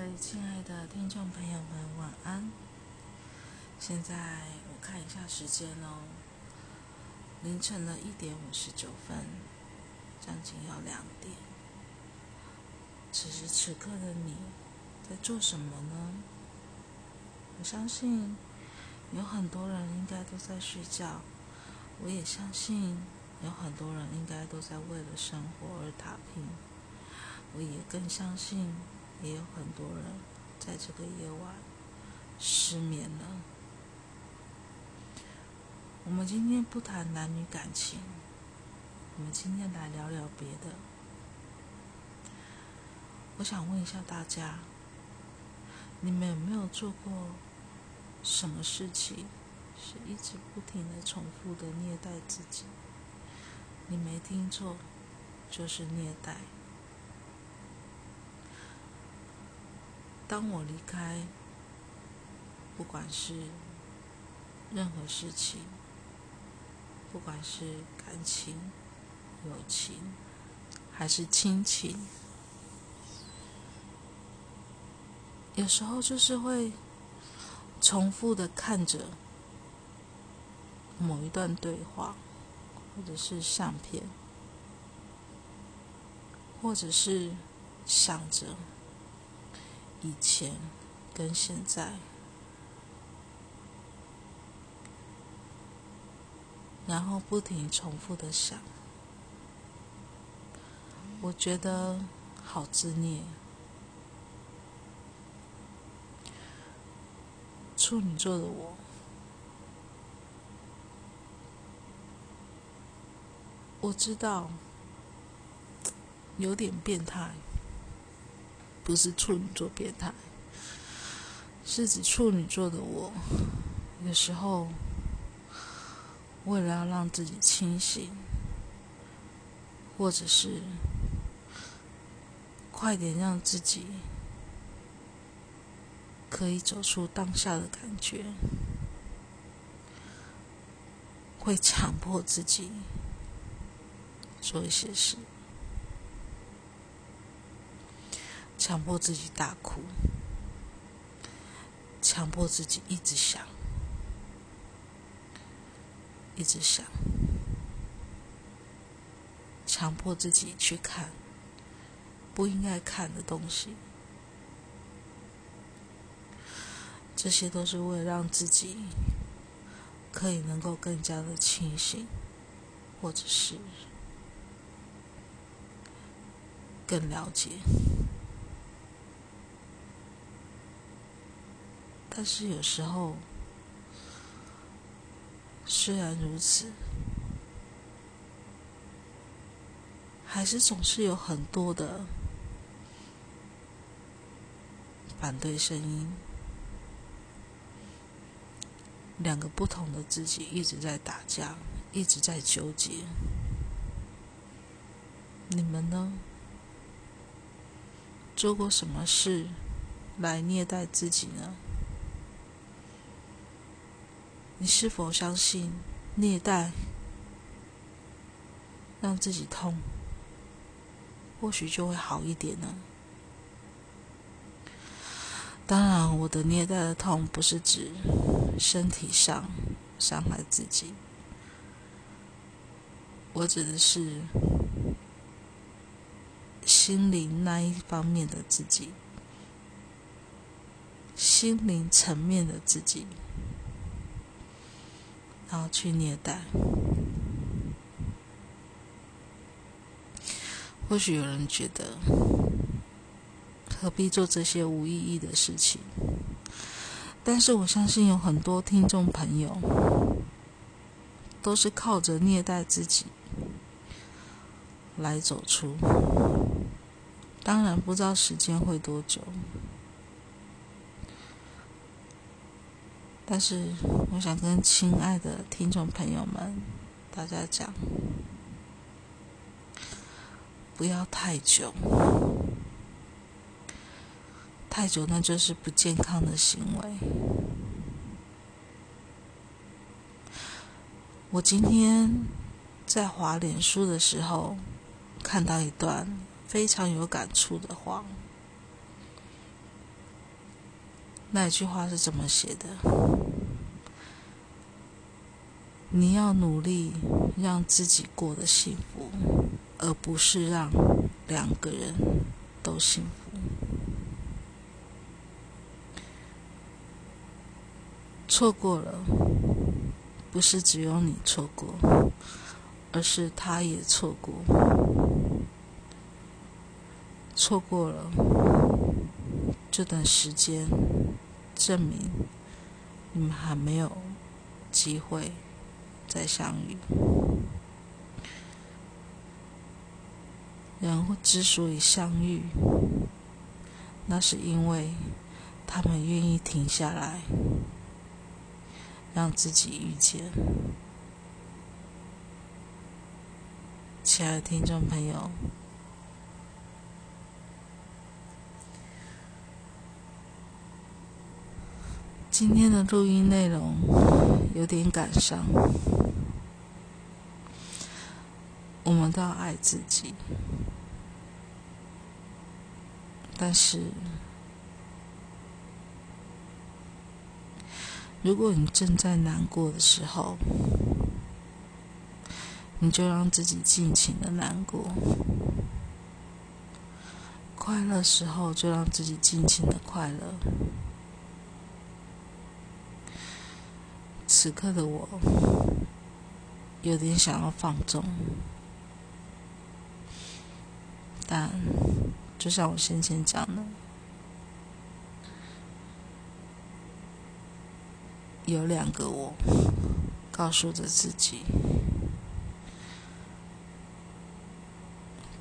位亲爱的听众朋友们，晚安。现在我看一下时间哦，凌晨的一点五十九分，将近要两点。此时此刻的你在做什么呢？我相信有很多人应该都在睡觉，我也相信有很多人应该都在为了生活而打拼，我也更相信。也有很多人在这个夜晚失眠了。我们今天不谈男女感情，我们今天来聊聊别的。我想问一下大家，你们有没有做过什么事情是一直不停的重复的虐待自己？你没听错，就是虐待。当我离开，不管是任何事情，不管是感情、友情，还是亲情，有时候就是会重复的看着某一段对话，或者是相片，或者是想着。以前跟现在，然后不停重复的想，我觉得好自虐。处女座的我，我知道有点变态。不是处女座变态，是指处女座的我，有时候为了要让自己清醒，或者是快点让自己可以走出当下的感觉，会强迫自己做一些事。强迫自己大哭，强迫自己一直想，一直想，强迫自己去看不应该看的东西，这些都是为了让自己可以能够更加的清醒，或者是更了解。但是有时候，虽然如此，还是总是有很多的反对声音。两个不同的自己一直在打架，一直在纠结。你们呢？做过什么事来虐待自己呢？你是否相信虐待让自己痛，或许就会好一点呢？当然，我的虐待的痛不是指身体上伤害自己，我指的是心灵那一方面的自己，心灵层面的自己。然后去虐待，或许有人觉得何必做这些无意义的事情，但是我相信有很多听众朋友都是靠着虐待自己来走出，当然不知道时间会多久。但是，我想跟亲爱的听众朋友们大家讲，不要太久，太久那就是不健康的行为。我今天在滑脸书的时候，看到一段非常有感触的话，那句话是怎么写的？你要努力让自己过得幸福，而不是让两个人都幸福。错过了，不是只有你错过，而是他也错过。错过了，就等时间证明你们还没有机会。再相遇，人之所以相遇，那是因为他们愿意停下来，让自己遇见。亲爱的听众朋友，今天的录音内容有点感伤。我们都要爱自己，但是，如果你正在难过的时候，你就让自己尽情的难过；快乐时候就让自己尽情的快乐。此刻的我，有点想要放纵。但，就像我先前讲的，有两个我，告诉着自己，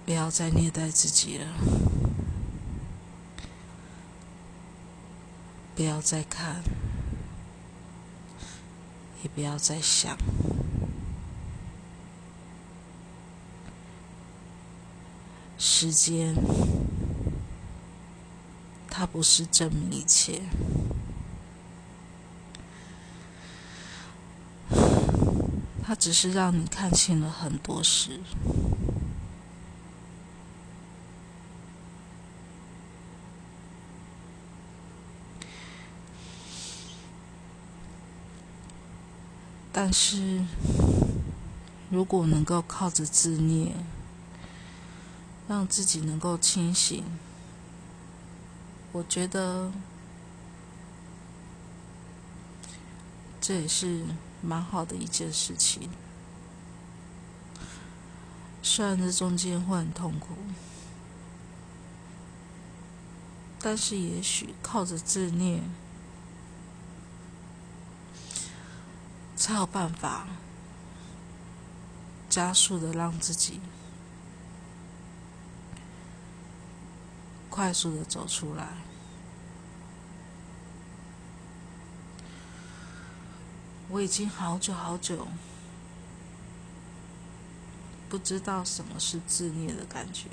不要再虐待自己了，不要再看，也不要再想。时间，它不是证明一切，它只是让你看清了很多事。但是，如果能够靠着自虐，让自己能够清醒，我觉得这也是蛮好的一件事情。虽然这中间会很痛苦，但是也许靠着自虐，才有办法加速的让自己。快速的走出来。我已经好久好久不知道什么是自虐的感觉，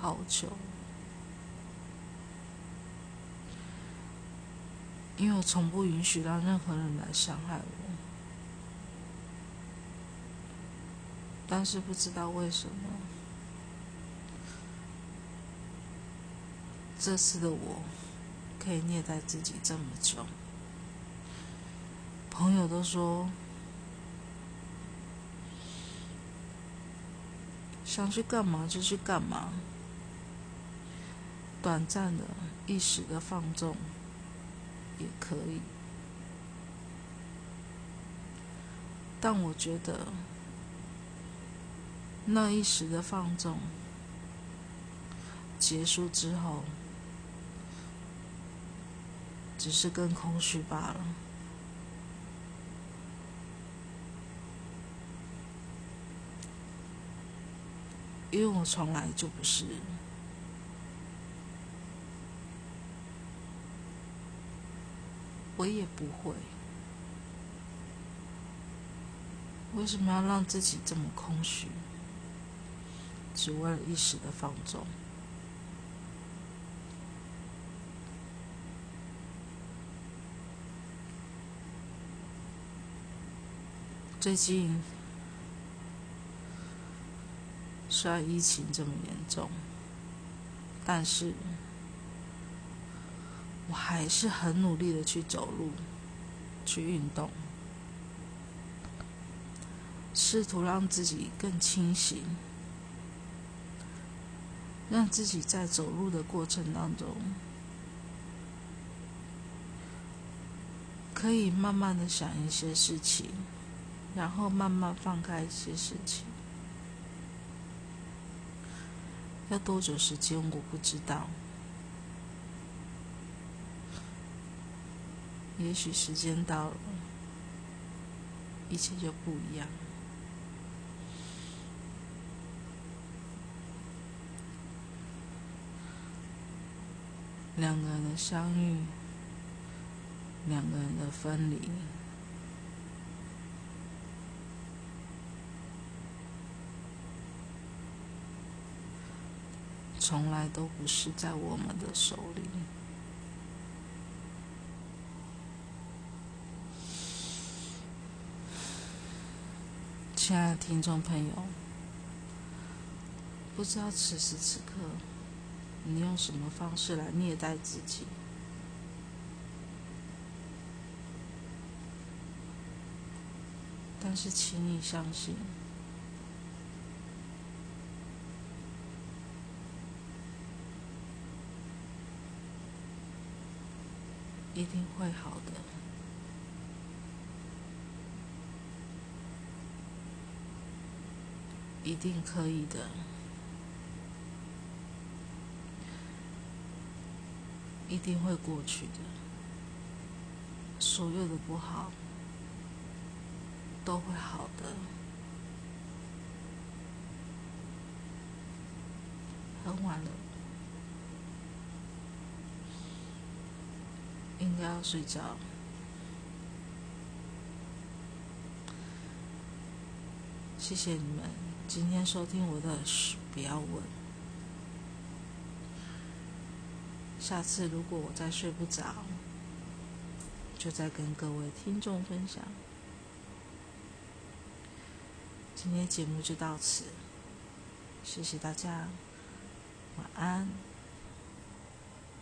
好久，因为我从不允许让任何人来伤害我，但是不知道为什么。这次的我，可以虐待自己这么久。朋友都说，想去干嘛就去干嘛，短暂的、一时的放纵也可以。但我觉得，那一时的放纵结束之后。只是更空虚罢了，因为我从来就不是，我也不会，为什么要让自己这么空虚？只为了一时的放纵。最近，虽然疫情这么严重，但是我还是很努力的去走路，去运动，试图让自己更清醒，让自己在走路的过程当中，可以慢慢的想一些事情，然后慢慢放开一些事情。要多久时间我不知道。也许时间到了，一切就不一样。两个人的相遇，两个人的分离，从来都不是在我们的手里。亲爱的听众朋友，不知道此时此刻你用什么方式来虐待自己？但是，请你相信，一定会好的。一定可以的，一定会过去的。所有的不好都会好的。很晚了，应该要睡觉。谢谢你们。今天收听我的，不要问。下次如果我再睡不着，就再跟各位听众分享。今天节目就到此，谢谢大家，晚安。